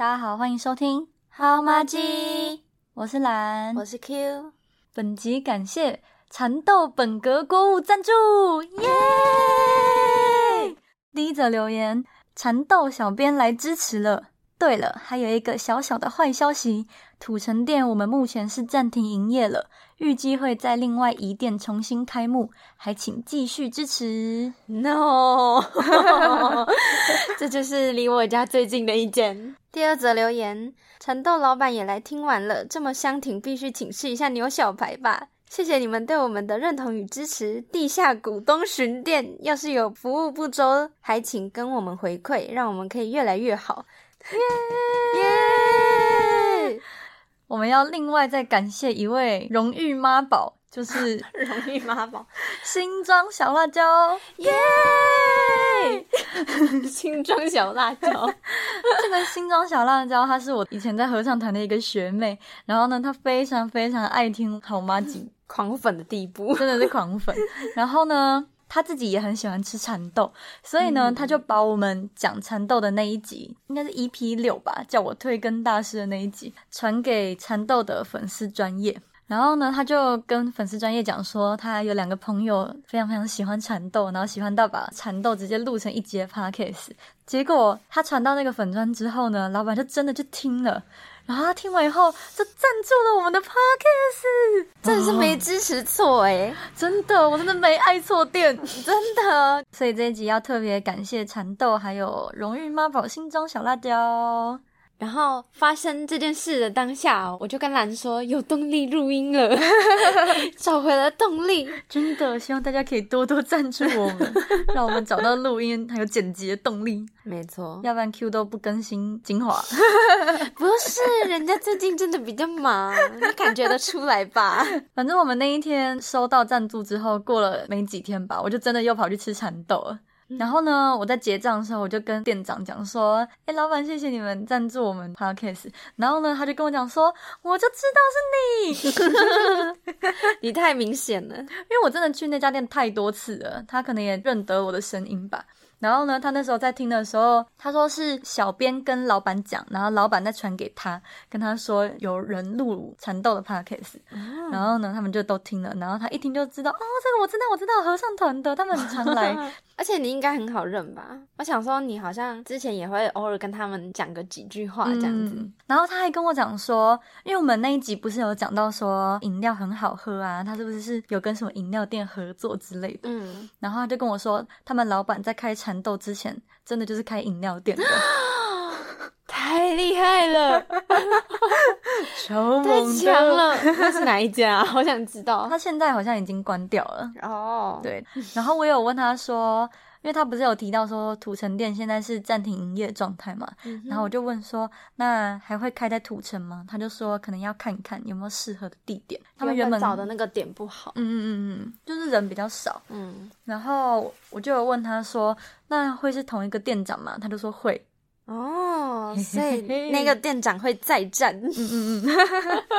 大家好，欢迎收听好妈鸡，我是蓝，我是 Q。本集感谢蚕豆本格锅物赞助，耶！第一则留言，蚕豆小编来支持了。对了，还有一个小小的坏消息，土城店我们目前是暂停营业了，预计会在另外一店重新开幕，还请继续支持。No，这就是离我家最近的一间。第二则留言，蚕豆老板也来听完了，这么香挺，必须请示一下牛小排吧。谢谢你们对我们的认同与支持。地下股东巡店，要是有服务不周，还请跟我们回馈，让我们可以越来越好。耶！我们要另外再感谢一位荣誉妈宝，就是 荣誉妈宝，新装小辣椒。耶！新装小辣椒，这个新装小辣椒，她是我以前在合唱团的一个学妹，然后呢，她非常非常爱听好妈吉，狂粉的地步，真的是狂粉。然后呢，她自己也很喜欢吃蚕豆，所以呢，他就把我们讲蚕豆的那一集，应该是 EP 六吧，叫我推更大师的那一集，传给蚕豆的粉丝专业。然后呢，他就跟粉丝专业讲说，他有两个朋友非常非常喜欢蚕豆，然后喜欢到把蚕豆直接录成一节 podcast。结果他传到那个粉砖之后呢，老板就真的就听了，然后他听完以后就赞助了我们的 podcast，真的是没支持错哎，真的，我真的没爱错店，真的。所以这一集要特别感谢蚕豆，还有荣誉妈宝新装小辣椒。然后发生这件事的当下，我就跟兰说有动力录音了，找回了动力。真的希望大家可以多多赞助我们，让我们找到录音还有剪辑的动力。没错，要不然 Q 都不更新精华。不是，人家最近真的比较忙，你感觉得出来吧？反正我们那一天收到赞助之后，过了没几天吧，我就真的又跑去吃蚕豆了。然后呢，我在结账的时候，我就跟店长讲说：“哎，老板，谢谢你们赞助我们 podcast。”然后呢，他就跟我讲说：“我就知道是你，你太明显了，因为我真的去那家店太多次了，他可能也认得我的声音吧。”然后呢，他那时候在听的时候，他说是小编跟老板讲，然后老板再传给他，跟他说有人录蚕豆的 podcast，、嗯然后呢，他们就都听了，然后他一听就知道，哦，这个我知道，我知道合唱团的，他们很常来，而且你应该很好认吧？我想说，你好像之前也会偶尔跟他们讲个几句话这样子。嗯然后他还跟我讲说，因为我们那一集不是有讲到说饮料很好喝啊，他是不是是有跟什么饮料店合作之类的？嗯，然后他就跟我说，他们老板在开蚕豆之前，真的就是开饮料店的，太厉害了，超太强！了！那是哪一家啊？好想知道。他现在好像已经关掉了。哦，对，然后我有问他说，因为他不是有提到说土城店现在是暂停营业状态嘛，嗯然后我就问说，那还会开在土城吗？他就说可能要看一看有没有适合的地点。他们原本找的那个点不好。嗯嗯嗯嗯，就是人比较少。嗯，然后我就有问他说，那会是同一个店长吗？他就说会。哦，所以那个店长会再战，嗯嗯嗯，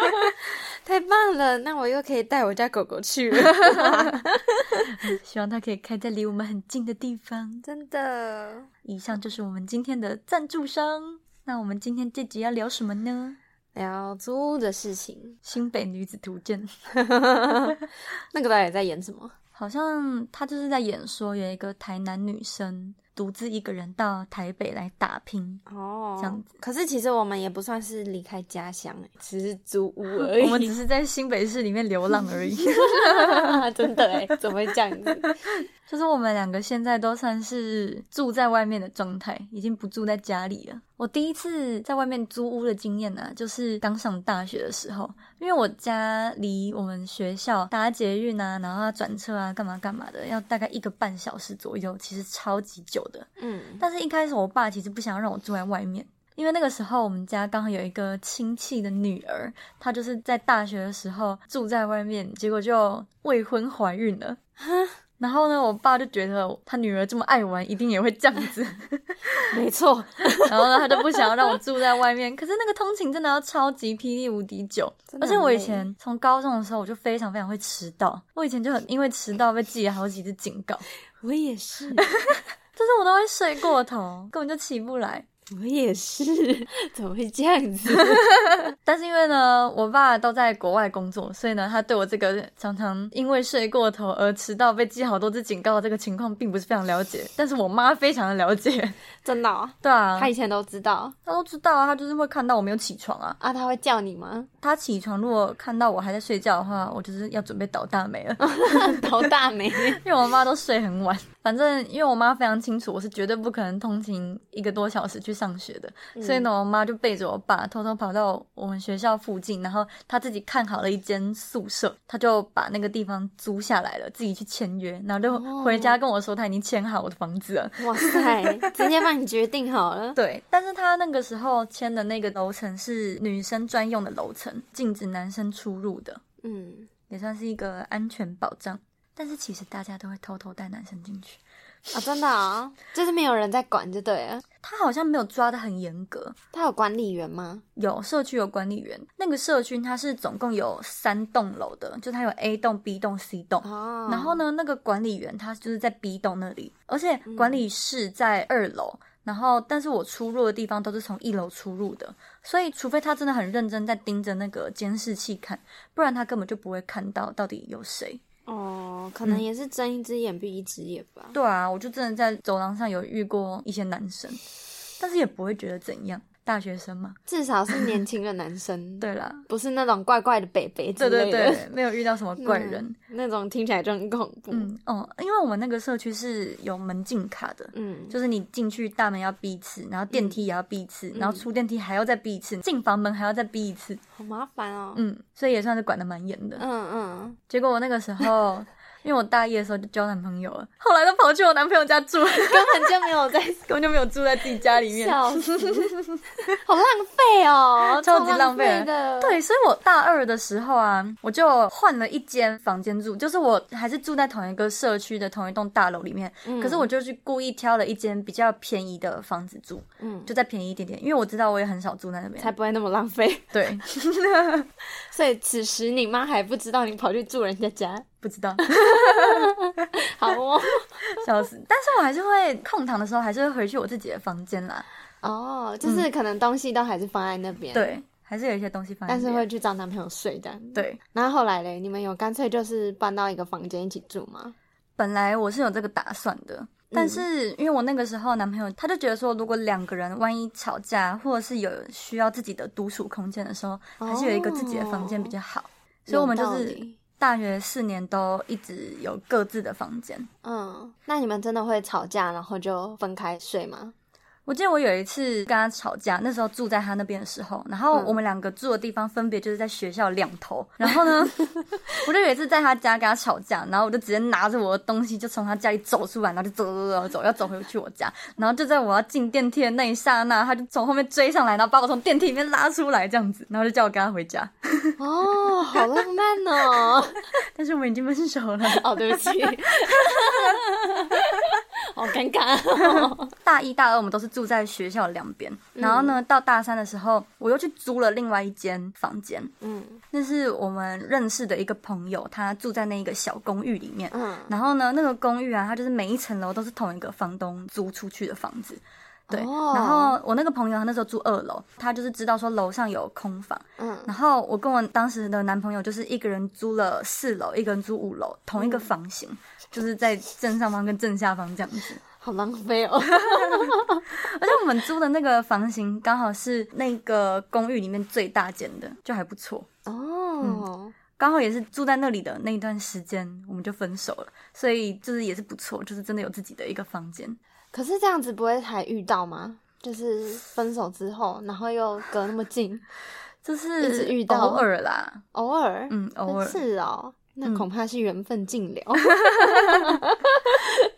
太棒了！那我又可以带我家狗狗去了，希望它可以开在离我们很近的地方。真的。以上就是我们今天的赞助商。那我们今天这集要聊什么呢？聊租屋的事情，新北女子图鉴，那个导演在演什么？好像他就是在演说有一个台南女生独自一个人到台北来打拼。哦，这样子。可是其实我们也不算是离开家乡，欸 只是租屋而已。我们只是在新北市里面流浪而已。真的哎，怎么会这样子？就是我们两个现在都算是住在外面的状态，已经不住在家里了。我第一次在外面租屋的经验呢、就是刚上大学的时候，因为我家离我们学校搭捷运啊，然后要转车啊，干嘛干嘛的，要大概一个半小时左右，其实超级久的。嗯，但是一开始我爸其实不想让我住在外面，因为那个时候我们家刚好有一个亲戚的女儿，她就是在大学的时候住在外面，结果就未婚怀孕了。然后呢，我爸就觉得他女儿这么爱玩，一定也会这样子。没错，然后呢，他就不想要让我住在外面。可是那个通勤真的要超级霹雳无敌久，而且我以前从高中的时候我就非常非常会迟到，我以前就很因为迟到被记了好几次警告，我也是。就是我都会睡过头，根本就起不来。我也是，怎么会这样子？但是因为呢，我爸都在国外工作，所以呢，他对我这个常常因为睡过头而迟到被记好多次警告的这个情况，并不是非常了解。但是我妈非常的了解，真的、哦，对啊，他以前都知道她都知道啊，她就是会看到我没有起床啊。啊，他会叫你吗？她起床如果看到我还在睡觉的话，我就是要准备倒大霉了，倒大霉？因为我妈都睡很晚。反正因为我妈非常清楚，我是绝对不可能通勤一个多小时去上学的，所以呢，我妈就背着我爸偷偷跑到我们学校附近，然后她自己看好了一间宿舍，她就把那个地方租下来了，自己去签约，然后就回家跟我说她已经签好我的房子了。哇塞，直接帮你决定好了。对，但是她那个时候签的那个楼层是女生专用的楼层，禁止男生出入的，嗯，也算是一个安全保障。但是其实大家都会偷偷带男生进去，啊、真的啊、就是没有人在管就对了。他好像没有抓的很严格。他有管理员吗？有社区有管理员，那个社区它是总共有三栋楼的，就它有 A 栋、B 栋、C 栋。哦，然后？呢，那个管理员他就是在 B 栋那里，而且管理室在二楼。然后，但是我出入的地方都是从一楼出入的，所以除非他真的很认真在盯着那个监视器看，不然他根本就不会看到到底有谁。哦，可能也是睁一只眼闭一只眼吧。对啊，我就真的在走廊上有遇过一些男生，但是也不会觉得怎样，大学生嘛。至少是 年轻的男生，对啦，不是那种怪怪的北北之对类的。对对，没有遇到什么怪人。嗯那种听起来就很恐怖。嗯哦，因为我们那个社区是有门禁卡的，嗯，就是你进去大门要闭一次，然后电梯也要闭一次，然后出电梯还要再闭一次，进房门还要再闭一次。好麻烦哦。嗯，所以也算是管的蛮严的。嗯嗯，结果我那个时候，因为我大一的时候就交男朋友了，后来都跑去我男朋友家住，根根本就没有在 根本就没有住在自己家里面。笑 死，好浪费哦，超级浪费费的。，对，所以我大二的时候啊，我就换了一间房间住，就是我还是住在同一个社区的同一栋大楼里面，可是我就去故意挑了一间比较便宜的房子住，嗯，就再便宜一点点，因为我知道我也很少住在那边。才不会那么浪费。对，所以此时你妈还不知道你跑去住人家家，不知道，好哦。笑死。但是我还是会空堂的时候，还是会回去我自己的房间啦。哦，就是可能东西都还是放在那边，，对，还是有一些东西放在那边。但是会去找男朋友睡的。，对，然后后来嘞，你们有干脆就是搬到一个房间一起住吗？本来我是有这个打算的，但是因为我那个时候男朋友他就觉得说，如果两个人万一吵架，或者是有需要自己的独处空间的时候，还是有一个自己的房间比较好。所以我们就是理大学四年都一直有各自的房间。嗯，那你们真的会吵架，然后就分开睡吗？我记得我有一次跟他吵架，那时候住在他那边的时候，然后嗯我们两个住的地方分别就是在学校两头。然后呢，我就有一次在他家跟他吵架，然后我就直接拿着我的东西就从他家里走出来，然后就走走走走走，要走回去我家。然后就在我要进电梯的那一刹那，他就从后面追上来，然后把我从电梯里面拉出来，这样子，然后就叫我跟他回家。哦，好浪漫哦！但是我们已经分手了。哦，对不起，好尴尬、哦。大一、大二我们都是住在学校两边，然后呢，到大三的时候，我又去租了另外一间房间。嗯那是我们认识的一个朋友，他住在那一个小公寓里面。嗯，然后呢，那个公寓啊，它就是每一层楼都是同一个房东租出去的房子。对，哦然后我那个朋友他那时候住二楼，他就是知道说楼上有空房，嗯然后我跟我当时的男朋友就是一个人租了四楼，一个人租五楼，同一个房型，就是在正上方跟正下方这样子。好浪费哦。而且我们租的那个房型刚好是那个公寓里面最大间的，就还不错。哦，刚好也是住在那里的那一段时间，我们就分手了，所以就是也是不错，就是真的有自己的一个房间。可是这样子不会还遇到吗？就是分手之后，然后又隔那么近，就是偶尔啦，偶尔，嗯，偶尔是哦。那恐怕是缘分尽了。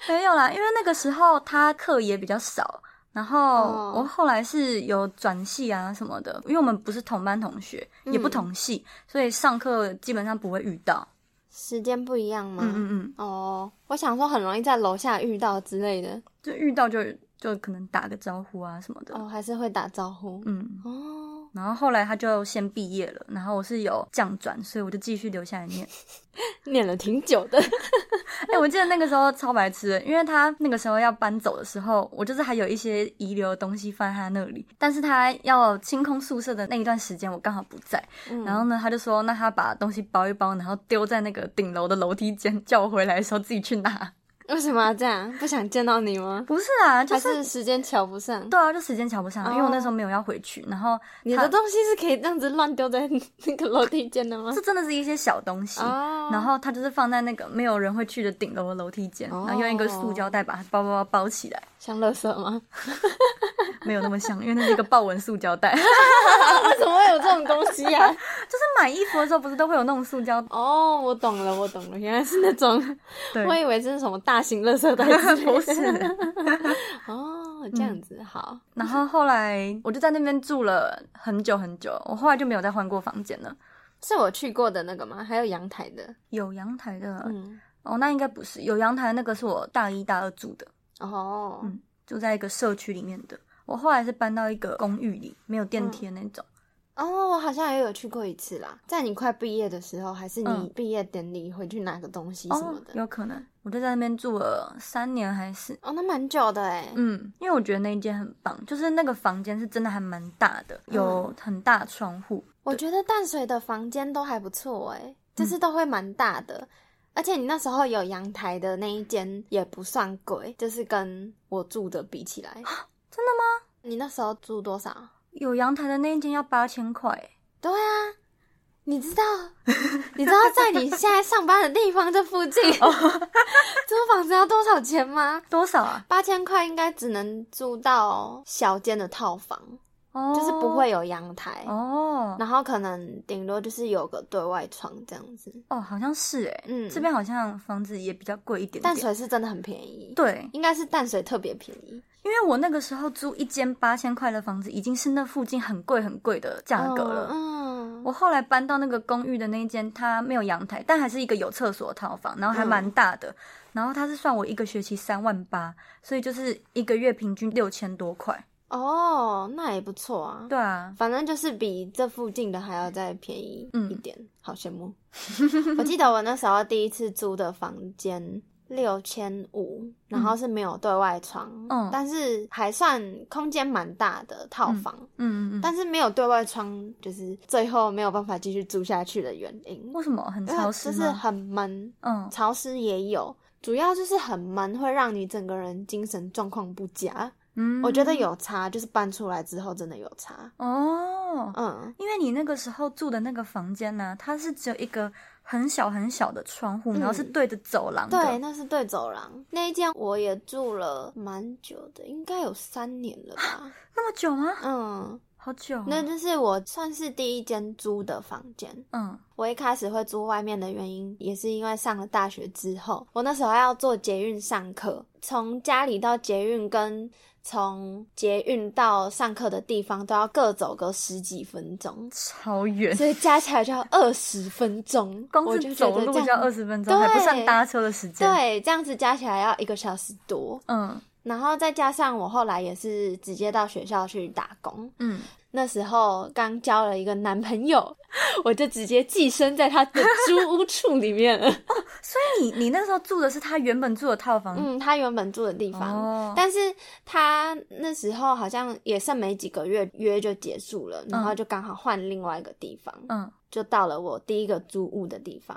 没有啦，因为那个时候他课也比较少，然后哦我后来是有转系啊什么的，因为我们不是同班同学，也不同系，所以上课基本上不会遇到。时间不一样吗？嗯嗯嗯，哦，我想说很容易在楼下遇到之类的。就遇到就就可能打个招呼啊什么的。哦，还是会打招呼。嗯，哦，然后后来他就先毕业了，然后我是有降转，所以我就继续留下来念。念了挺久的。哎、我记得那个时候超白痴，因为他那个时候要搬走的时候，我就是还有一些遗留的东西放在他那里，但是他要清空宿舍的那一段时间，我刚好不在。嗯然后呢，他就说，那他把东西包一包，然后丢在那个顶楼的楼梯间，叫我回来的时候自己去拿。为什么要这样？不想见到你吗？不是啊，就是是时间瞧不上？对啊，就时间瞧不上，因为我那时候哦没有要回去，然后你的东西是可以这样子乱丢在那个楼梯间的吗 这？真的是一些小东西。哦然后它就是放在那个没有人会去的顶楼的楼梯间，哦然后用一个塑胶袋把它包包包包起来，像垃圾吗？没有那么像，因为那是一个豹纹塑胶袋。为什么会有这种东西啊？就是买衣服的时候不是都会有那种塑胶？哦，我懂了，我懂了，原来是那种，对，我以为这是什么大型垃圾袋不是。哦，这样子、好。然后后来我就在那边住了很久很久，我后来就没有再换过房间了。是我去过的那个吗？还有阳台的？有阳台的、嗯，哦，那应该不是有阳台的那个是我大一大二住的，哦，嗯住在一个社区里面的。我后来是搬到一个公寓里，没有电梯的那种。哦，我好像也有去过一次啦，在你快毕业的时候，还是你嗯毕业典礼回去拿个东西什么哦，的。有可能，我就在那边住了三年还是。哦，那蛮久的哎。嗯，因为我觉得那一间很棒，就是那个房间是真的还蛮大的，有很大窗户。我觉得淡水的房间都还不错哎，嗯就是都会蛮大的，而且你那时候有阳台的那一间也不算贵，就是跟我住的比起来。真的吗？你那时候住多少？有阳台的那一间要八千块，对啊，你知道，你知道在你现在上班的地方这附近哦租房子要多少钱吗？多少啊？八千块应该只能租到小间的套房，哦，就是不会有阳台，哦然后可能顶多就是有个对外窗这样子。哦，好像是哎，嗯这边好像房子也比较贵一点淡。水是真的很便宜，对，应该是淡水特别便宜因为我那个时候租一间八千块的房子，已经是那附近很贵很贵的价格了。嗯，我后来搬到那个公寓的那一间，它没有阳台，但还是一个有厕所的套房，然后还蛮大的。然后它是算我一个学期三万八，所以就是一个月平均六千多块。哦，那也不错啊。对啊，反正就是比这附近的还要再便宜嗯一点，好羡慕。我记得我那时候第一次租的房间六千五，然后是没有对外窗，嗯但是还算空间蛮大的套房，嗯嗯嗯。但是没有对外窗，就是最后没有办法继续租下去的原因。为什么很潮湿？就是很闷，嗯，潮湿也有，主要就是很闷，会让你整个人精神状况不佳。嗯我觉得有差，就是搬出来之后真的有差。哦，嗯，因为你那个时候住的那个房间呢、它是只有一个很小很小的窗户，嗯然后是对着走廊的。对，那是对走廊那一间，我也住了蛮久的，应该有三年了吧。那么久吗？嗯，好久、哦。那就是我算是第一间租的房间。嗯我一开始会租外面的原因，也是因为上了大学之后，我那时候要坐捷运上课，从家里到捷运跟从捷运到上课的地方都要各走个十几分钟，超远，所以加起来就要二十分钟。光我就觉是走路就要二十分钟，对还不算搭车的时间。，对，这样子加起来要一个小时多。嗯然后再加上我后来也是直接到学校去打工，嗯，那时候刚交了一个男朋友，我就直接寄生在他的租屋处里面了。所以你你那时候住的是他原本住的套房。嗯，他原本住的地方，哦但是他那时候好像也剩没几个月约就结束了，然后就刚好换另外一个地方，嗯就到了我第一个租屋的地方。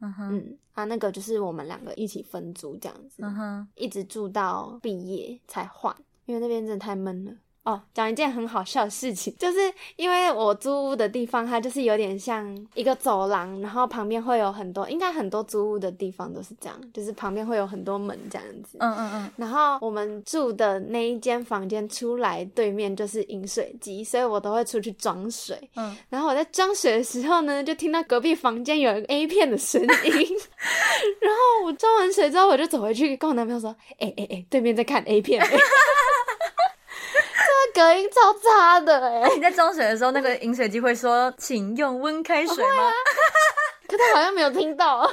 嗯哼嗯，啊，那个就是我们两个一起分租这样子，嗯哼，一直住到毕业才换，因为那边真的太闷了。哦，讲一件很好笑的事情，就是因为我租屋的地方，它就是有点像一个走廊，然后旁边会有很多，应该很多租屋的地方都是这样，就是旁边会有很多门这样子。嗯嗯嗯，然后我们住的那一间房间出来对面就是饮水机，所以我都会出去装水。嗯，然后我在装水的时候呢，就听到隔壁房间有一个 A 片的声音。然后我装完水之后，我就走回去跟我男朋友说：“哎哎哎，对面在看 A 片、欸。” 这个隔音超差的哎、你在装水的时候，那个饮水机会说“请用温开水”吗？可他好像没有听到，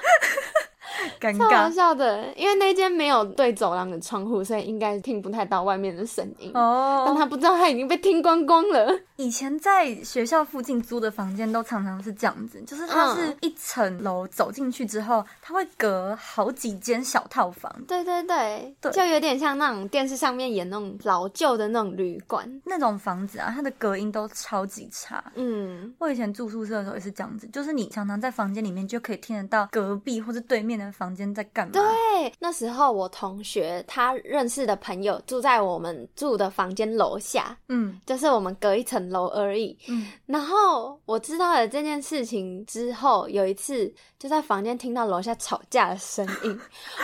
尴超好尬笑的。因为那间没有对走廊的窗户，所以应该听不太到外面的声音。哦但哦。他不知道他已经被听光光了。以前在学校附近租的房间都常常是这样子，就是它是一层楼走进去之后，它会隔好几间小套房。对对对，对就有点像那种电视上面演那种老旧的那种旅馆。那种房子啊，它的隔音都超级差。嗯，我以前住宿舍的时候也是这样子，就是你常常在房间里面就可以听得到隔壁或者对面的房间在干嘛。对，那时候我同学他认识的朋友住在我们住的房间楼下，嗯就是我们隔一层楼而已。嗯，然后我知道了这件事情之后，有一次就在房间听到楼下吵架的声音，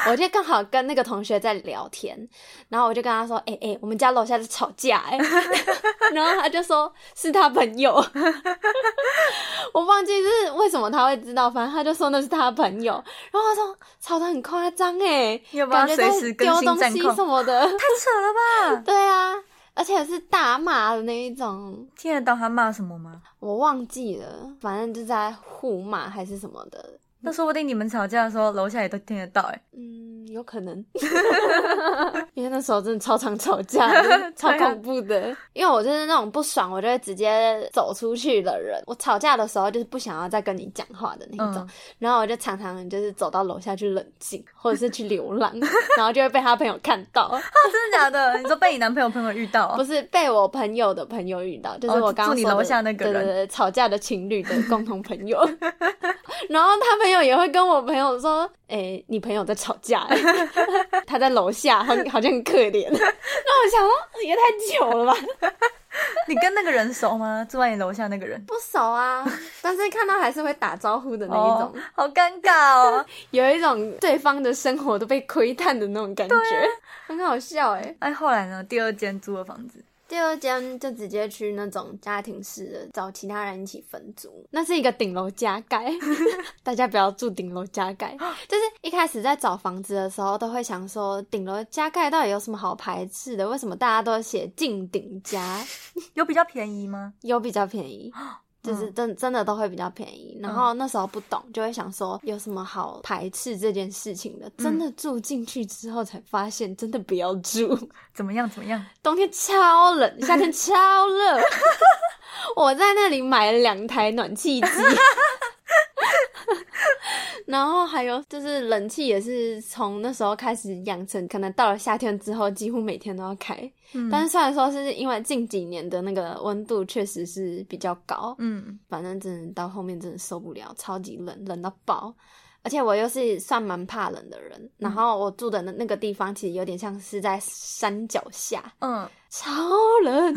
我就刚好跟那个同学在聊天，然后我就跟他说：“哎、哎、我们家楼下在吵架、哎。”然后他就说是他朋友，我忘记是为什么他会知道，反正他就说那是他朋友。然后他说吵得很夸张，哎，有没有感觉在随时丢东西？什么的。太扯了吧！对啊，而且是大骂的那一种。听得到他骂什么吗？我忘记了，反正就在互骂还是什么的，那说不定你们吵架的时候，楼下也都听得到、哎，嗯，有可能，因为那时候真的超常吵架的，超恐怖的。因为我就是那种不爽，我就会直接走出去的人。我吵架的时候就是不想要再跟你讲话的那种，嗯然后我就常常就是走到楼下去冷静，或者是去流浪，然后就会被他朋友看到，真的假的？你说被你男朋友朋友遇到、不是被我朋友的朋友遇到，就是哦我刚刚说你楼下那个人对对对，吵架的情侣的共同朋友。然后他朋友 也会跟我朋友说：“哎、你朋友在吵架、欸，他在楼下，好好像很可怜。”那我想说，也太久了吧，你跟那个人熟吗？住在你楼下那个人？不熟啊，但是看到还是会打招呼的那一种，哦，好尴尬哦。有一种对方的生活都被窥探的那种感觉，很好笑哎、哎，后来呢？第二间租的房子，第二间就直接去那种家庭式的，找其他人一起分租。那是一个顶楼加盖，大家不要住顶楼加盖。就是一开始在找房子的时候，都会想说顶楼加盖到底有什么好排斥的？为什么大家都写近顶加？有比较便宜吗？有比较便宜。就是真真的都会比较便宜，然后那时候不懂，就会想说有什么好排斥这件事情的。真的住进去之后才发现，真的不要住。怎么样？怎么样？冬天超冷，夏天 超热。我在那里买了两台暖气机，然后还有就是冷气也是从那时候开始养成，可能到了夏天之后几乎每天都要开。嗯但是虽然说是因为近几年的那个温度确实是比较高，嗯，反正真的到后面真的受不了，超级冷，冷到爆。而且我又是算蛮怕冷的人，然后我住的那那个地方其实有点像是在山脚下，嗯，超冷，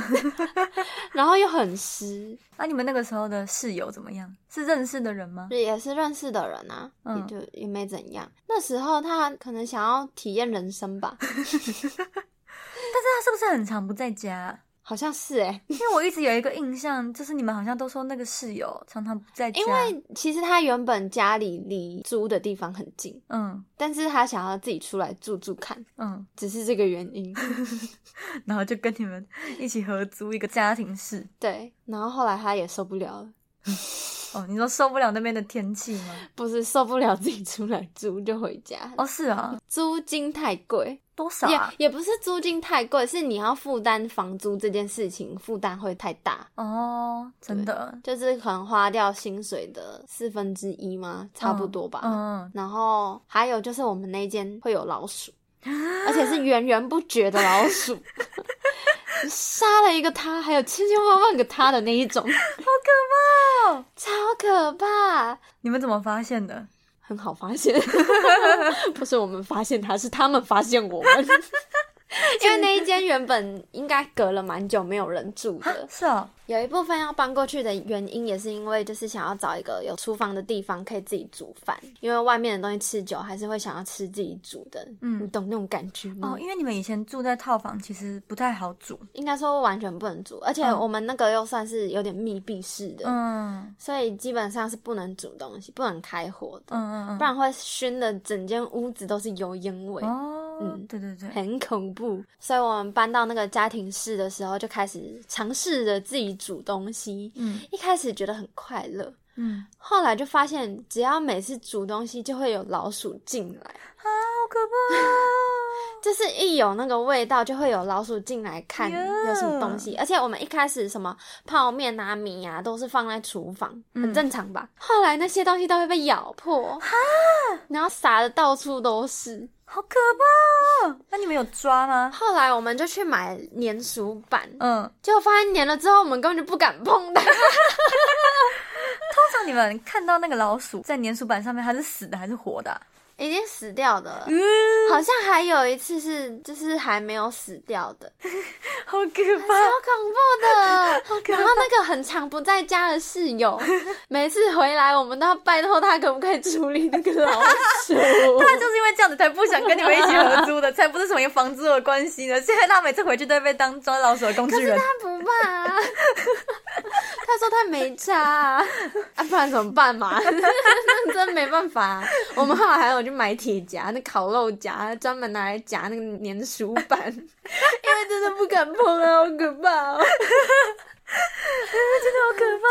然后又很湿，那、你们那个时候的室友怎么样？是认识的人吗？也是认识的人啊，嗯也就也没怎样。那时候他可能想要体验人生吧，但是他是不是很常不在家？好像是哎、因为我一直有一个印象，就是你们好像都说那个室友常常不在家。因为其实他原本家里离租的地方很近，嗯但是他想要自己出来住住看，嗯，只是这个原因。然后就跟你们一起合租一个家庭室。对，然后后来他也受不了了，哦，你说受不了那边的天气吗？不是受不了自己出来租就回家，哦，是啊，租金太贵。多少啊？也也不是租金太贵，是你要负担房租这件事情负担会太大，哦，真的，就是可能花掉薪水的四分之一吗？差不多吧。嗯，然后还有就是我们那间会有老鼠，而且是源源不绝的老鼠，杀了一个他，还有千千万万个他的那一种，好可怕哦！超可怕。你们怎么发现的？很好发现，不是我们发现他，是他们发现我们。因为那一间原本应该隔了蛮久没有人住的，是哦，有一部分要搬过去的原因也是因为就是想要找一个有厨房的地方可以自己煮饭，因为外面的东西吃久还是会想要吃自己煮的，嗯。你懂那种感觉吗？哦，因为你们以前住在套房，其实不太好煮。应该说完全不能煮，而且嗯。我们那个又算是有点密闭式的，嗯。所以基本上是不能煮东西，不能开火的，嗯嗯不然会熏的整间屋子都是油烟味。嗯对对对，很恐怖，所以我们搬到那个家庭室的时候，就开始尝试着自己煮东西。嗯。一开始觉得很快乐，嗯，后来就发现，只要每次煮东西，就会有老鼠进来，啊，好可怕哦！就是一有那个味道，就会有老鼠进来看哟有什么东西。而且我们一开始什么泡面啊、米啊，都是放在厨房，很嗯正常吧？后来那些东西都会被咬破，然后撒的到处都是。好可怕哦！那你们有抓吗？后来我们就去买粘鼠板，嗯，结果发现粘了之后，我们根本就不敢碰它。通常你们看到那个老鼠在粘鼠板上面，它是死的还是活的啊、已经死掉的了，嗯，好像还有一次是就是还没有死掉的，好可超怕！恐怖的。然后那个很常不在家的室友，每次回来我们都要拜托他可不可以处理那个老鼠。这样子才不想跟你们一起合租的，才不是什么房租的关系呢。现在他每次回去都会被当抓老鼠的工具人。他不怕、啊，他说他没差啊，啊不然怎么办嘛？那 真没办法、啊。我们后来还有去买铁夹，那烤肉夹，专门拿来夹那个粘鼠板，因为真的不敢碰啊，好可怕哦。真的好可怕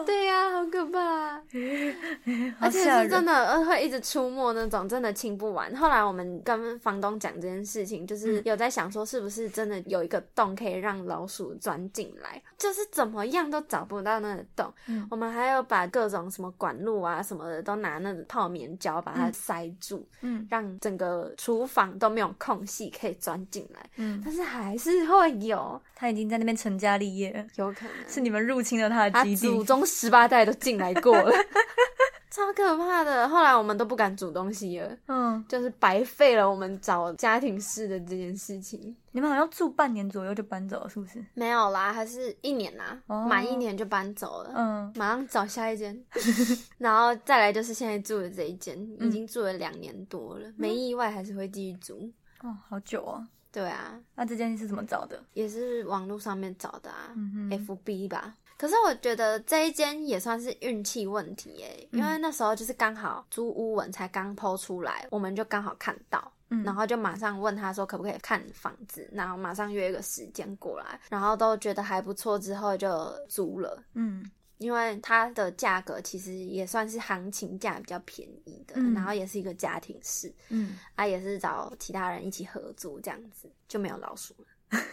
哦！对呀、好可怕、啊。而且。是真的呃会一直出没那种，真的清不完。后来我们跟房东讲这件事情，就是有在想说，是不是真的有一个洞可以让老鼠钻进来，就是怎么样都找不到那个洞。嗯我们还有把各种什么管路啊什么的都拿那种泡棉胶把它塞住，嗯让整个厨房都没有空隙可以钻进来，嗯，但是还是会有，他已经在那边成家立业了，有可能是你们入侵了他的他基地。祖宗十八代都进来过了，超可怕的。后来我们都不敢煮东西了，嗯，就是白费了我们找家庭式的这件事情。你们好像住半年左右就搬走了，是不是？没有啦，还是一年啦，哦满一年就搬走了。嗯，马上找下一间，然后再来就是现在住的这一间，嗯已经住了两年多了，没意外还是会继续住。哦，好久哦。对啊，那这件事怎么找的？也是网络上面找的啊、嗯哼 f b 吧。可是我觉得这一间也算是运气问题耶，嗯因为那时候就是刚好租屋文才刚抛出来，我们就刚好看到，嗯然后就马上问他说可不可以看房子，然后马上约一个时间过来，然后都觉得还不错，之后就租了。嗯因为它的价格其实也算是行情价比较便宜的，嗯然后也是一个家庭式，嗯，啊，也是找其他人一起合租这样子，就没有老鼠了。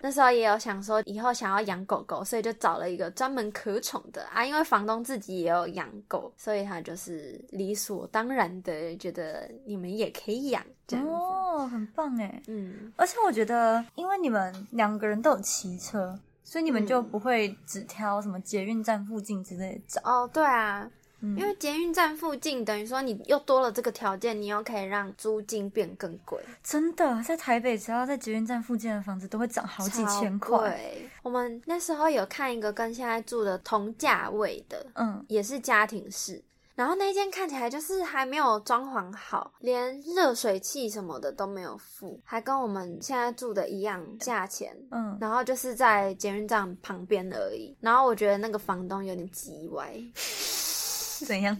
那时候也有想说以后想要养狗狗，所以就找了一个专门可宠的啊，因为房东自己也有养狗，所以他就是理所当然的觉得你们也可以养这样子。哦，很棒哎。嗯，而且我觉得，因为你们两个人都有骑车，所以你们就不会只挑什么捷运站附近之类的找。哦，对啊，嗯因为捷运站附近，等于说你又多了这个条件，你又可以让租金变更贵。真的，在台北，只要在捷运站附近的房子都会涨好几千超块。我们那时候有看一个跟现在住的同价位的，嗯，也是家庭式。然后那间看起来就是还没有装潢好，连热水器什么的都没有付，还跟我们现在住的一样价钱。嗯，然后就是在捷运站旁边而已。然后我觉得那个房东有点叽歪，怎样？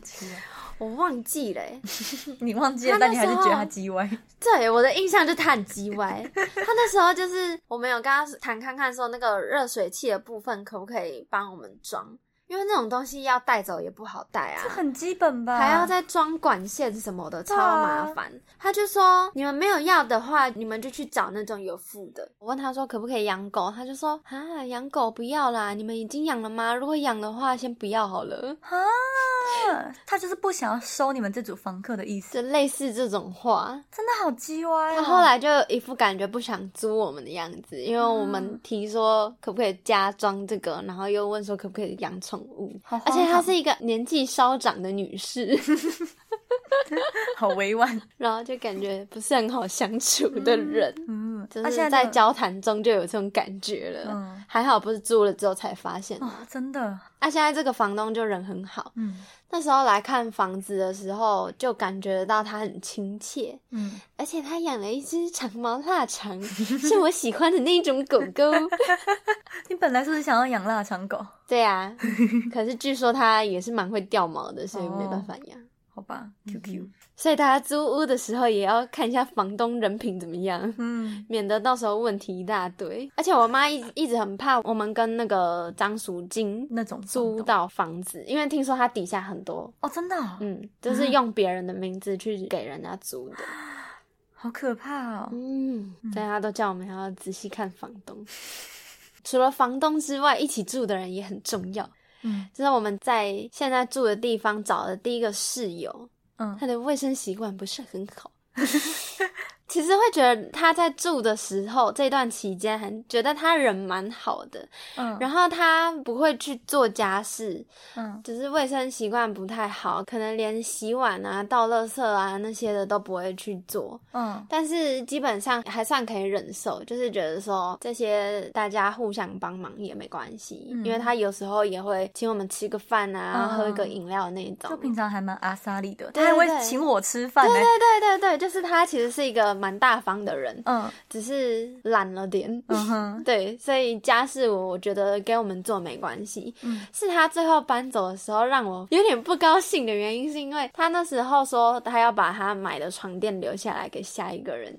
我忘记了欸、你忘记了，但你还是觉得他叽歪。对，我的印象就他很叽歪。他那时候就是我们有跟他谈看看说那个热水器的部分可不可以帮我们装，因为那种东西要带走也不好带啊。这很基本吧？还要再装管线什么的，超麻烦。他就说你们没有要的话，你们就去找那种有付的。我问他说可不可以养狗，他就说啊养狗不要啦，你们已经养了吗？如果养的话，先不要好了。啊，他就是不想要收你们这组房客的意思，就类似这种话，真的好鸡歪、哦。他后来就一副感觉不想租我们的样子，因为我们提说可不可以加装这个，然后又问说可不可以养宠物，而且她是一个年纪稍长的女士，好委婉。然后就感觉不是很好相处的人，嗯，就是在交谈中就有这种感觉了。嗯还好不是租了之后才发现的。哦，真的，啊，现在这个房东就人很好，嗯那时候来看房子的时候就感觉到他很亲切，嗯，而且他养了一只长毛腊肠，是我喜欢的那种狗狗。你本来是不是想要养腊肠狗？对啊，可是据说它也是蛮会掉毛的，所以没办法养。好吧，QQ，所以大家租屋的时候也要看一下房东人品怎么样，嗯免得到时候问题一大堆。而且我妈一一直很怕我们跟那个张淑金那种租到房子，因为听说他底下很多，哦，真的哦、嗯，就是用别人的名字去给人家租的。好可怕哦。嗯，大家都叫我们要仔细看房东。除了房东之外，一起住的人也很重要。嗯就是我们在现在住的地方找的第一个室友，嗯他的卫生习惯不是很好。其实会觉得他在住的时候这段期间，很觉得他人蛮好的，嗯。然后他不会去做家事，嗯。只是卫生习惯不太好，可能连洗碗啊、倒垃圾啊那些的都不会去做。嗯。但是基本上还算可以忍受，就是觉得说这些大家互相帮忙也没关系，嗯。因为他有时候也会请我们吃个饭啊，嗯。喝一个饮料那种。就平常还蛮阿莎莉的，他还会请我吃饭对。对对对对，就是他其实是一个蛮大方的人，嗯只是懒了点。嗯哼 对，所以家事我我觉得给我们做没关系。嗯是他最后搬走的时候让我有点不高兴的原因，是因为他那时候说他要把他买的床垫留下来给下一个人，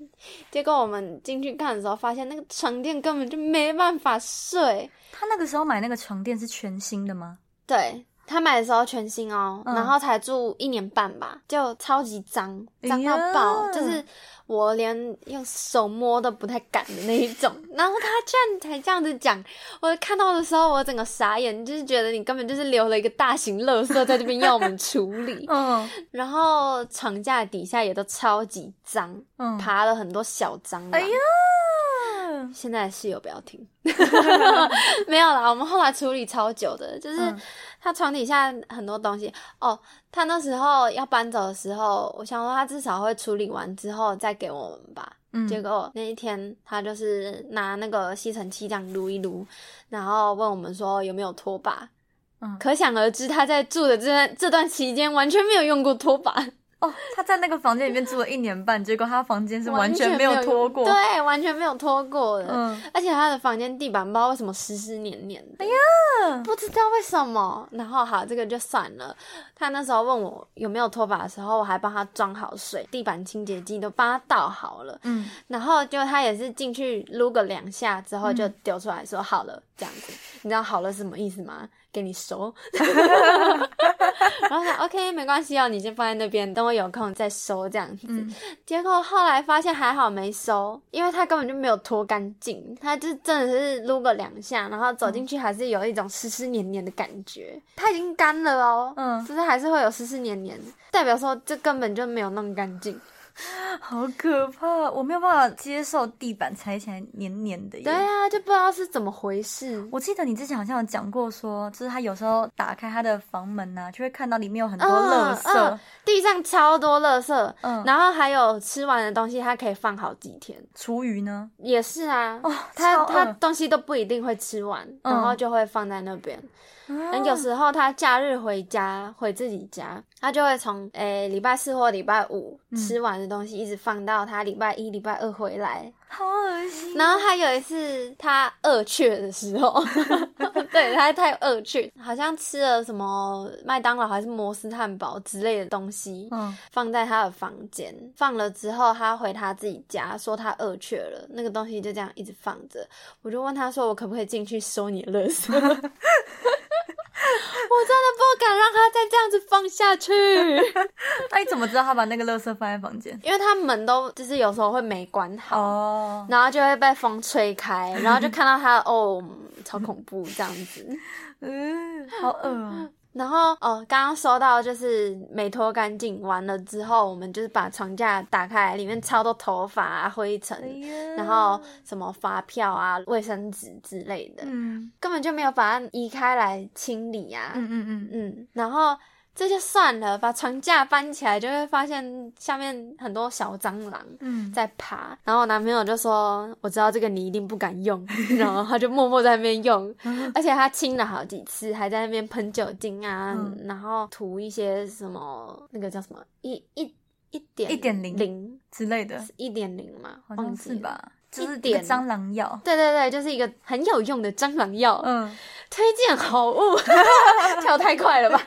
结果我们进去看的时候，发现那个床垫根本就没办法睡。他那个时候买那个床垫是全新的吗？对他买的时候全新哦，嗯。然后才住一年半吧，就超级脏，哎脏到爆，呀就是我连用手摸都不太敢的那一种。然后他居然才这样子讲，我看到的时候我整个傻眼，就是觉得你根本就是留了一个大型垃圾在这边要我们处理，嗯。然后床架底下也都超级脏，嗯，爬了很多小蟑螂。哎呀，现在室友不要听，没有啦，我们后来处理超久的，就是嗯他床底下很多东西哦。他那时候要搬走的时候，我想说他至少会处理完之后再给我们吧。嗯结果那一天他就是拿那个吸尘器这样撸一撸，然后问我们说有没有拖把。嗯可想而知，他在住的这段这段期间完全没有用过拖把，哦，他在那个房间里面住了一年半，结果他房间是完全没有拖过。对，完全没有拖过的。嗯，而且他的房间地板不知道为什么湿湿黏黏的，哎呀不知道为什么。然后好，这个就算了。他那时候问我有没有拖把的时候，我还帮他装好水，地板清洁剂都帮他倒好了。嗯，然后就他也是进去撸个两下之后就丢出来说好了，这样子。你知道好了是什么意思吗？给你收。然后他 OK 没关系哦，你先放在那边，等我有空再收这样子。嗯结果后来发现还好没收，因为他根本就没有拖干净，他就真的是撸个两下，然后走进去还是有一种湿湿黏黏的感觉。它已经干了哦，嗯只是还是会有湿湿黏黏，代表说这根本就没有弄干净。好可怕，我没有办法接受地板踩起来黏黏的耶。对啊，就不知道是怎么回事。我记得你之前好像有讲过说就是他有时候打开他的房门呐、就会看到里面有很多嗯垃圾。嗯地上超多垃圾，嗯然后还有吃完的东西，他可以放好几天。厨余呢？也是啊，哦，他他东西都不一定会吃完，嗯然后就会放在那边。啊有时候他假日回家回自己家，他就会从诶礼拜四或礼拜五嗯吃完的东西一直放到他礼拜一、礼拜二回来。好恶心。然后他有一次他饿雀的时候，对他太饿雀，好像吃了什么麦当劳还是摩斯汉堡之类的东西，嗯，放在他的房间，放了之后，他回他自己家，说他饿雀了，那个东西就这样一直放着。我就问他说，我可不可以进去收你的垃圾？我真的不敢让他再这样子放下去，那你怎么知道他把那个垃圾放在房间？因为他门都就是有时候会没关好。哦，然后就会被风吹开，然后就看到他哦，超恐怖这样子。嗯，好恶哦。然后哦，刚刚收到就是没拖干净，完了之后我们就是把床架打开，里面超多头发啊、灰尘，哎然后什么发票啊、卫生纸之类的，嗯根本就没有把它移开来清理啊。嗯嗯嗯，嗯，然后这就算了，把床架搬起来就会发现下面很多小蟑螂。嗯，在爬，然后我男朋友就说：“我知道这个你一定不敢用。”然后他就默默在那边用，而且他清了好几次，还在那边喷酒精啊，嗯然后涂一些什么那个叫什么一一一点一点零零之类的，一点零嘛，好像忘记吧？就是一个点蟑螂药。对对对，就是一个很有用的蟑螂药，嗯，推荐好物，跳太快了吧？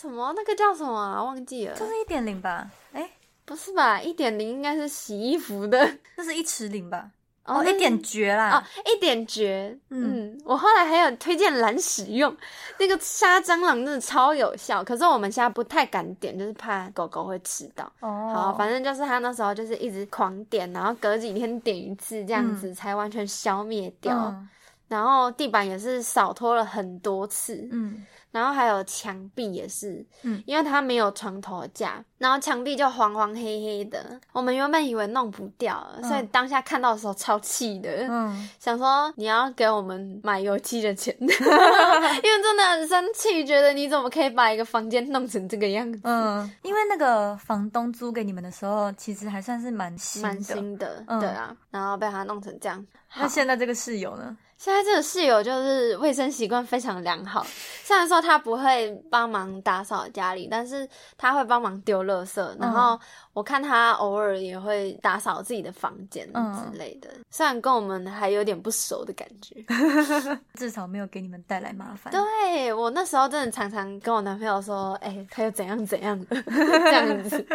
什么那个叫什么啊？忘记了，就是一点零吧？哎，不是吧？一点零应该是洗衣服的。那是一尺零吧？哦，一点绝啦，哦，一点绝。嗯，我后来还有推荐蓝使用，那个杀蟑螂真的超有效。可是我们现在不太敢点，就是怕狗狗会吃到。哦，好，反正就是他那时候就是一直狂点，然后隔几天点一次，这样子才完全消灭掉。然后地板也是扫拖了很多次。嗯。然后还有墙壁也是，嗯，因为它没有床头架，然后墙壁就黄黄黑黑的。我们原本以为弄不掉，所以当下看到的时候超气的，嗯，想说你要给我们买油漆的钱，因为真的很生气，觉得你怎么可以把一个房间弄成这个样子？嗯，因为那个房东租给你们的时候，其实还算是蛮新蛮新的，对啊，然后被他弄成这样。那现在这个室友呢？现在这个室友就是卫生习惯非常良好，虽然说他不会帮忙打扫家里，但是他会帮忙丢垃圾，然后。我看他偶尔也会打扫自己的房间之类的，虽然跟我们还有点不熟的感觉，至少没有给你们带来麻烦。对我那时候真的常常跟我男朋友说：“哎，他又怎样怎样的 这样子。”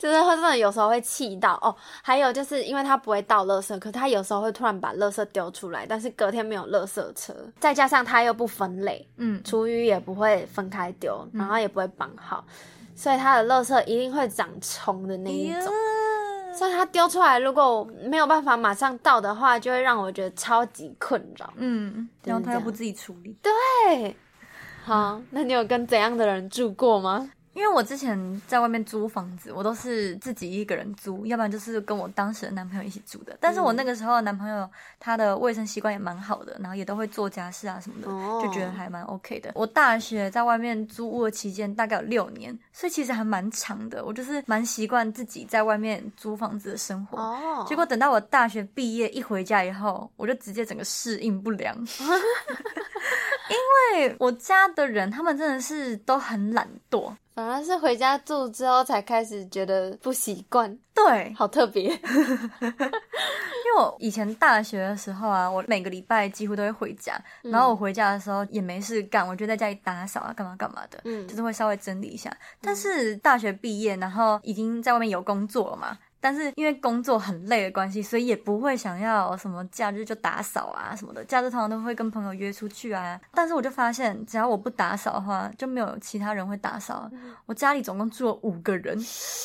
就是会真的有时候会气到哦。还有就是因为他不会倒垃圾，可他有时候会突然把垃圾丢出来，但是隔天没有垃圾车，再加上他又不分类，嗯，厨余也不会分开丢，然后也不会绑好。所以它的垃圾一定会长虫的那一种，所以它丢出来如果没有办法马上倒的话，就会让我觉得超级困扰。嗯，然后他又不自己处理。对，好，那你有跟怎样的人住过吗？因为我之前在外面租房子，我都是自己一个人租，要不然就是跟我当时的男朋友一起住的。但是我那个时候男朋友他的卫生习惯也蛮好的，然后也都会做家事啊什么的，就觉得还蛮 OK 的。我大学在外面租屋的期间大概有六年，所以其实还蛮长的。我就是蛮习惯自己在外面租房子的生活。哦。结果等到我大学毕业一回家以后，我就直接整个适应不良，因为我家的人他们真的是都很懒惰。反而是回家住之后才开始觉得不习惯，对，好特别。因为我以前大学的时候啊，我每个礼拜几乎都会回家，然后我回家的时候也没事干，我就在家里打扫啊，干嘛干嘛的，嗯，就是会稍微整理一下。但是大学毕业，然后已经在外面有工作了嘛。但是因为工作很累的关系，所以也不会想要什么假日就打扫啊什么的。假日通常都会跟朋友约出去啊。但是我就发现，只要我不打扫的话，就没有其他人会打扫。我家里总共住了五个人，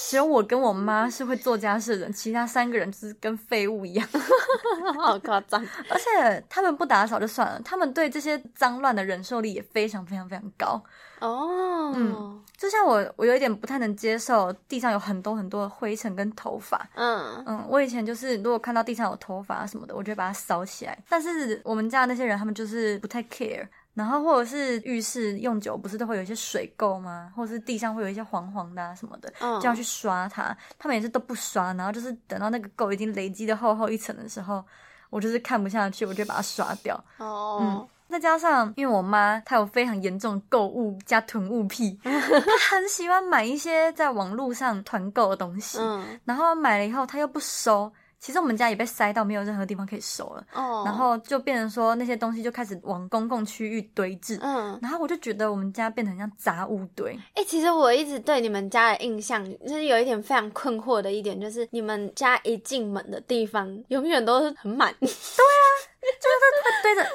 只有我跟我妈是会做家事的人，其他三个人就是跟废物一样，好夸张。而且他们不打扫就算了，他们对这些脏乱的忍受力也非常非常非常高。哦，嗯，就像我，我有一点不太能接受地上有很多很多的灰尘跟头发。嗯嗯，我以前就是如果看到地上有头发什么的，我就把它扫起来。但是我们家那些人，他们就是不太 care。然后或者是浴室用久不是都会有一些水垢吗？或者是地上会有一些黄黄的什么的，就要去刷它。他们也是都不刷，然后就是等到那个垢已经累积的厚厚一层的时候，我就是看不下去，我就把它刷掉。哦。再加上，因为我妈她有非常严重购物加囤物癖，她很喜欢买一些在网络上团购的东西，然后买了以后她又不收。其实我们家也被塞到没有任何地方可以收了，然后就变成说那些东西就开始往公共区域堆置，嗯，然后我就觉得我们家变成像杂物堆。哎，其实我一直对你们家的印象就是有一点非常困惑的一点，就是你们家一进门的地方永远都是很满。对啊，就是会堆着。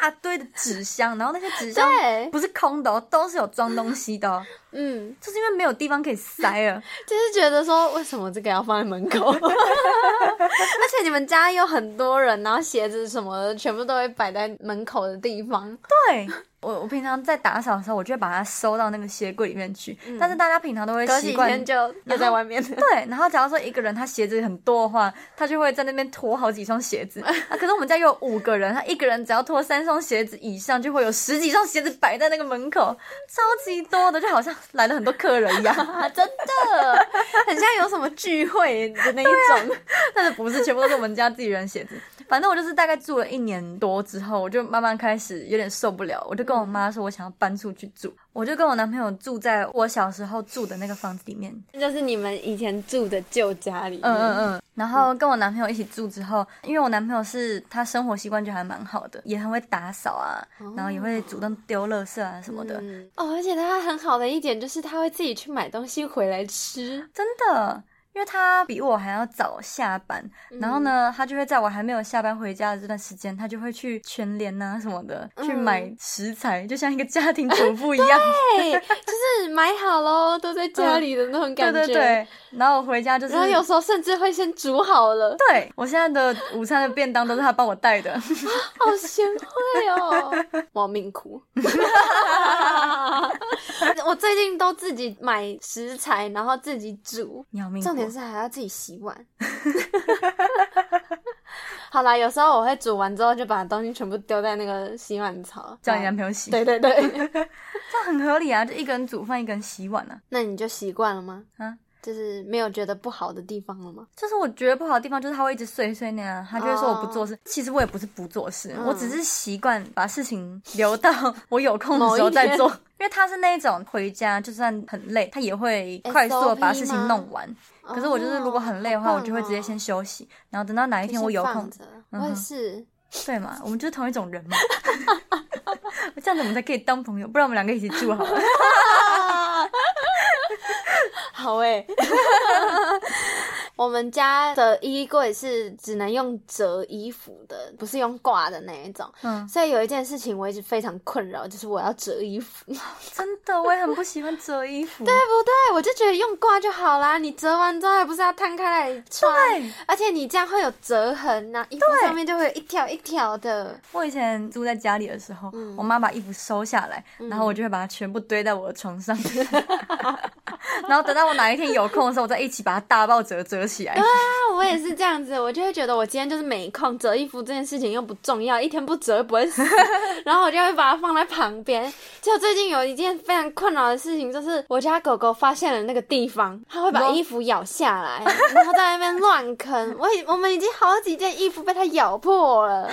大堆的纸箱，然后那些纸箱不是空的，哦，都是有装东西的。嗯，就是因为没有地方可以塞了，就是觉得说，为什么这个要放在门口？而且你们家有很多人，然后鞋子什么的全部都会摆在门口的地方。对。我我平常在打扫的时候，我就会把它收到那个鞋柜里面去。但是大家平常都会习惯就又在外面。对，然后假如说一个人他鞋子很多的话，他就会在那边拖好几双鞋子。啊，可是我们家有五个人，他一个人只要拖三双鞋子以上，就会有十几双鞋子摆在那个门口，超级多的，就好像来了很多客人一样。真的，很像有什么聚会的那一种。但是不是全部都是我们家自己人鞋子。反正我就是大概住了一年多之后，我就慢慢开始有点受不了，我就跟我妈说，我想要搬出去住。我就跟我男朋友住在我小时候住的那个房子里面，就是你们以前住的旧家里。嗯嗯嗯。然后跟我男朋友一起住之后，因为我男朋友是他生活习惯就还蛮好的，也很会打扫啊，然后也会主动丢垃圾啊什么的。哦，而且他很好的一点就是他会自己去买东西回来吃，真的。因为他比我还要早下班，然后呢，他就会在我还没有下班回家的这段时间，他就会去全联啊什么的去买食材，就像一个家庭主妇一样。对，就是买好喽，都在家里的那种感觉。对对对，然后我回家就是，然后有时候甚至会先煮好了。对我现在的午餐的便当都是他帮我带的，好贤惠哦，我命苦。我最近都自己买食材，然后自己煮，重点是还要自己洗碗。好啦，有时候我会煮完之后就把东西全部丢在那个洗碗槽，叫你男朋友洗。对对对，这很合理啊，就一个人煮饭，一个人洗碗啊。那你就习惯了吗？啊？就是没有觉得不好的地方了吗？就是我觉得不好的地方，就是他会一直碎碎那样，他就会说我不做事。其实我也不是不做事，我只是习惯把事情留到 我有空的时候再做。因为他是那种回家就算很累，他也会快速的把事情弄完。可是我就是如果很累的话，我就会直接先休息，然后等到哪一天我有空，我也是。对嘛，我们就是同一种人嘛。这样子我们才可以当朋友，不然我们两个一起住好了。好诶。我们家的衣柜是只能用折衣服的，不是用挂的那一种。嗯，所以有一件事情我一直非常困扰，就是我要折衣服。真的，我也很不喜欢折衣服，对不对？我就觉得用挂就好啦，你折完之后还不是要摊开来穿？而且你这样会有折痕呐，衣服上面就会有一条一条的。我以前住在家里的时候，我妈把衣服收下来，然后我就会把它全部堆在我的床上，然后等到我哪一天有空的时候，我再一起把它大爆折折起来。对啊，我也是这样子，我就会觉得我今天就是没空折衣服这件事情又不重要，一天不折又不会死，然后我就会把它放在旁边。就最近有一件非常困扰的事情，就是我家狗狗发现了那个地方，它会把衣服咬下来，然后在那边乱啃。我已我们已经好几件衣服被它咬破了，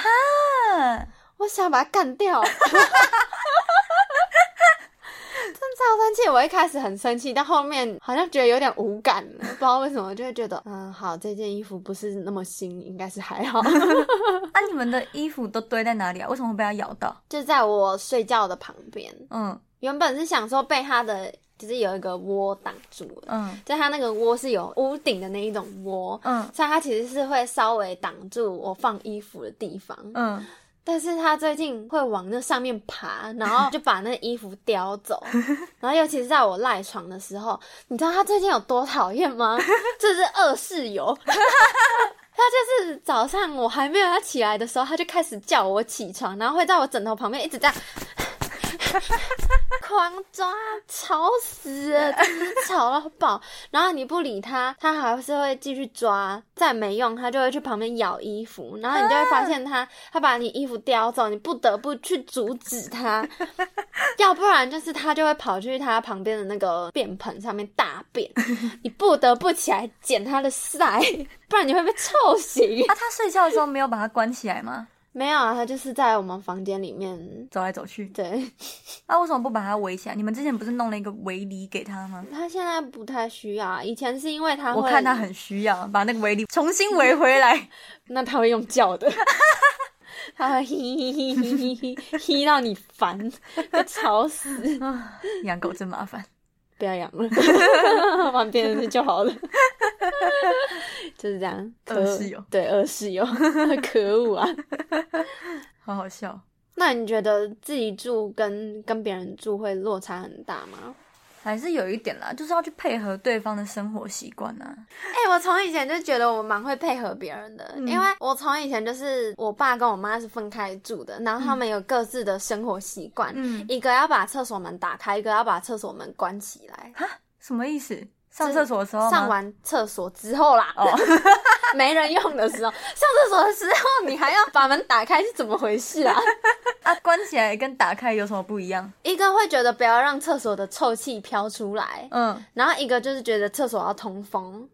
我想把它干掉。超生气！我一开始很生气，但后面好像觉得有点无感了，不知道为什么，就会觉得，嗯，好，这件衣服不是那么新，应该是还好。那你们的衣服都堆在哪里啊？为什么会被它咬到？就在我睡觉的旁边。嗯，原本是想说被它的，就是有一个窝挡住了。嗯，就它那个窝是有屋顶的那一种窝。嗯，所以它其实是会稍微挡住我放衣服的地方。嗯。但是他最近会往那上面爬，然后就把那衣服叼走。然后尤其是在我赖床的时候，你知道他最近有多讨厌吗？这是恶室友，他就是早上我还没有要起来的时候，他就开始叫我起床，然后会在我枕头旁边一直这样。狂抓，吵死了，真是吵到爆。然后你不理他，他还是会继续抓。再没用，他就会去旁边咬衣服。然后你就会发现他，他把你衣服叼走，你不得不去阻止他。要不然就是他就会跑去他旁边的那个便盆上面大便，你不得不起来捡他的塞，不然你会被臭醒。那他睡觉的时候没有把它关起来吗？没有啊，他就是在我们房间里面走来走去。对，那为什么不把它围起来？你们之前不是弄了一个围篱给他吗？他现在不太需要，以前是因为他我看他很需要，把那个围篱 重新围回来。那他会用叫的，他会嘿嘿嘿嘿嘿嘿嘿到你烦，会吵死。养狗真麻烦。不要养了，玩别人的就好了。就是这样，恶室友，对，恶室友，可恶啊！好好笑。那你觉得自己住跟跟别人住会落差很大吗？还是有一点啦，就是要去配合对方的生活习惯呐。哎，我从以前就觉得我蛮会配合别人的，因为我从以前就是我爸跟我妈是分开住的，然后他们有各自的生活习惯，一个要把厕所门打开，一个要把厕所门关起来。哈，什么意思？上厕所的时候，上完厕所之后啦，哦，没人用的时候，上厕所的时候你还要把门打开，是怎么回事啊？啊，关起来跟打开有什么不一样？一个会觉得不要让厕所的臭气飘出来，嗯，然后一个就是觉得厕所要通风。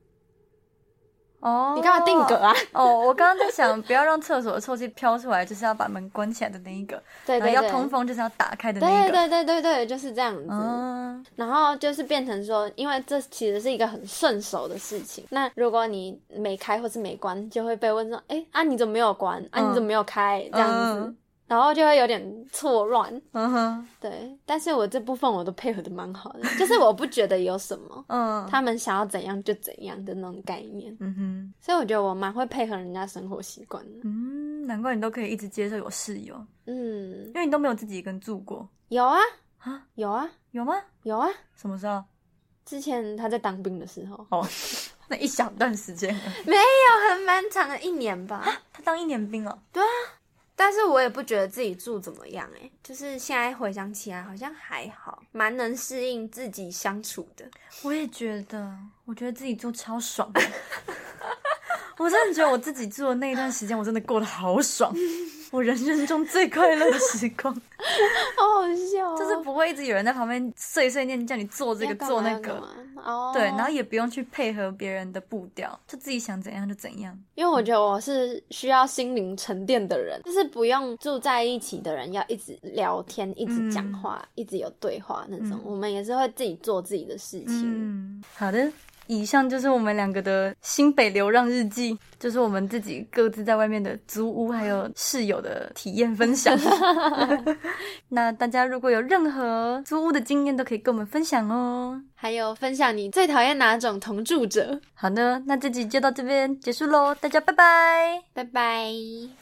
哦，你干嘛定格啊？哦，我刚刚在想，不要让厕所的臭气飘出来，就是要把门关起来的那一个。对对对。要通风，就是要打开的那一个。对对对对对，就是这样子。嗯。然后就是变成说，因为这其实是一个很顺手的事情。那如果你没开或是没关，就会被问说：“哎啊，你怎么没有关？啊，你怎么没有开？”这样子。然后就会有点错乱。嗯哼，对，但是我这部分我都配合的蛮好的，就是我不觉得有什么，嗯，他们想要怎样就怎样的那种概念，嗯哼，所以我觉得我蛮会配合人家生活习惯的。嗯，难怪你都可以一直接受有室友，嗯因，为你都没有自己一个人住过有啊，啊？有啊，有吗？有啊。什么时候？之前他在当兵的时候，哦，那一小段时间，没有很蛮长的一年吧。他当一年兵哦。但是我也不觉得自己住怎么样哎、就是现在回想起来好像还好，蛮能适应自己相处的。我也觉得，我觉得自己住超爽。我真的觉得我自己住的那一段时间，我真的过得好爽，我人生中最快乐的时光，好好笑、哦，就是不会一直有人在旁边碎碎念叫你做这个做那个哦，对，然后也不用去配合别人的步调，就自己想怎样就怎样。因为我觉得我是需要心灵沉淀的人，就是不用住在一起的人要一直聊天、一直讲话、一直有对话那种。嗯我们也是会自己做自己的事情。嗯，好的。以上就是我们两个的新北流浪日记，就是我们自己各自在外面的租屋还有室友的体验分享。那大家如果有任何租屋的经验，都可以跟我们分享哦。还有分享你最讨厌哪种同住者？好的，那这集就到这边结束喽，大家拜拜。拜拜。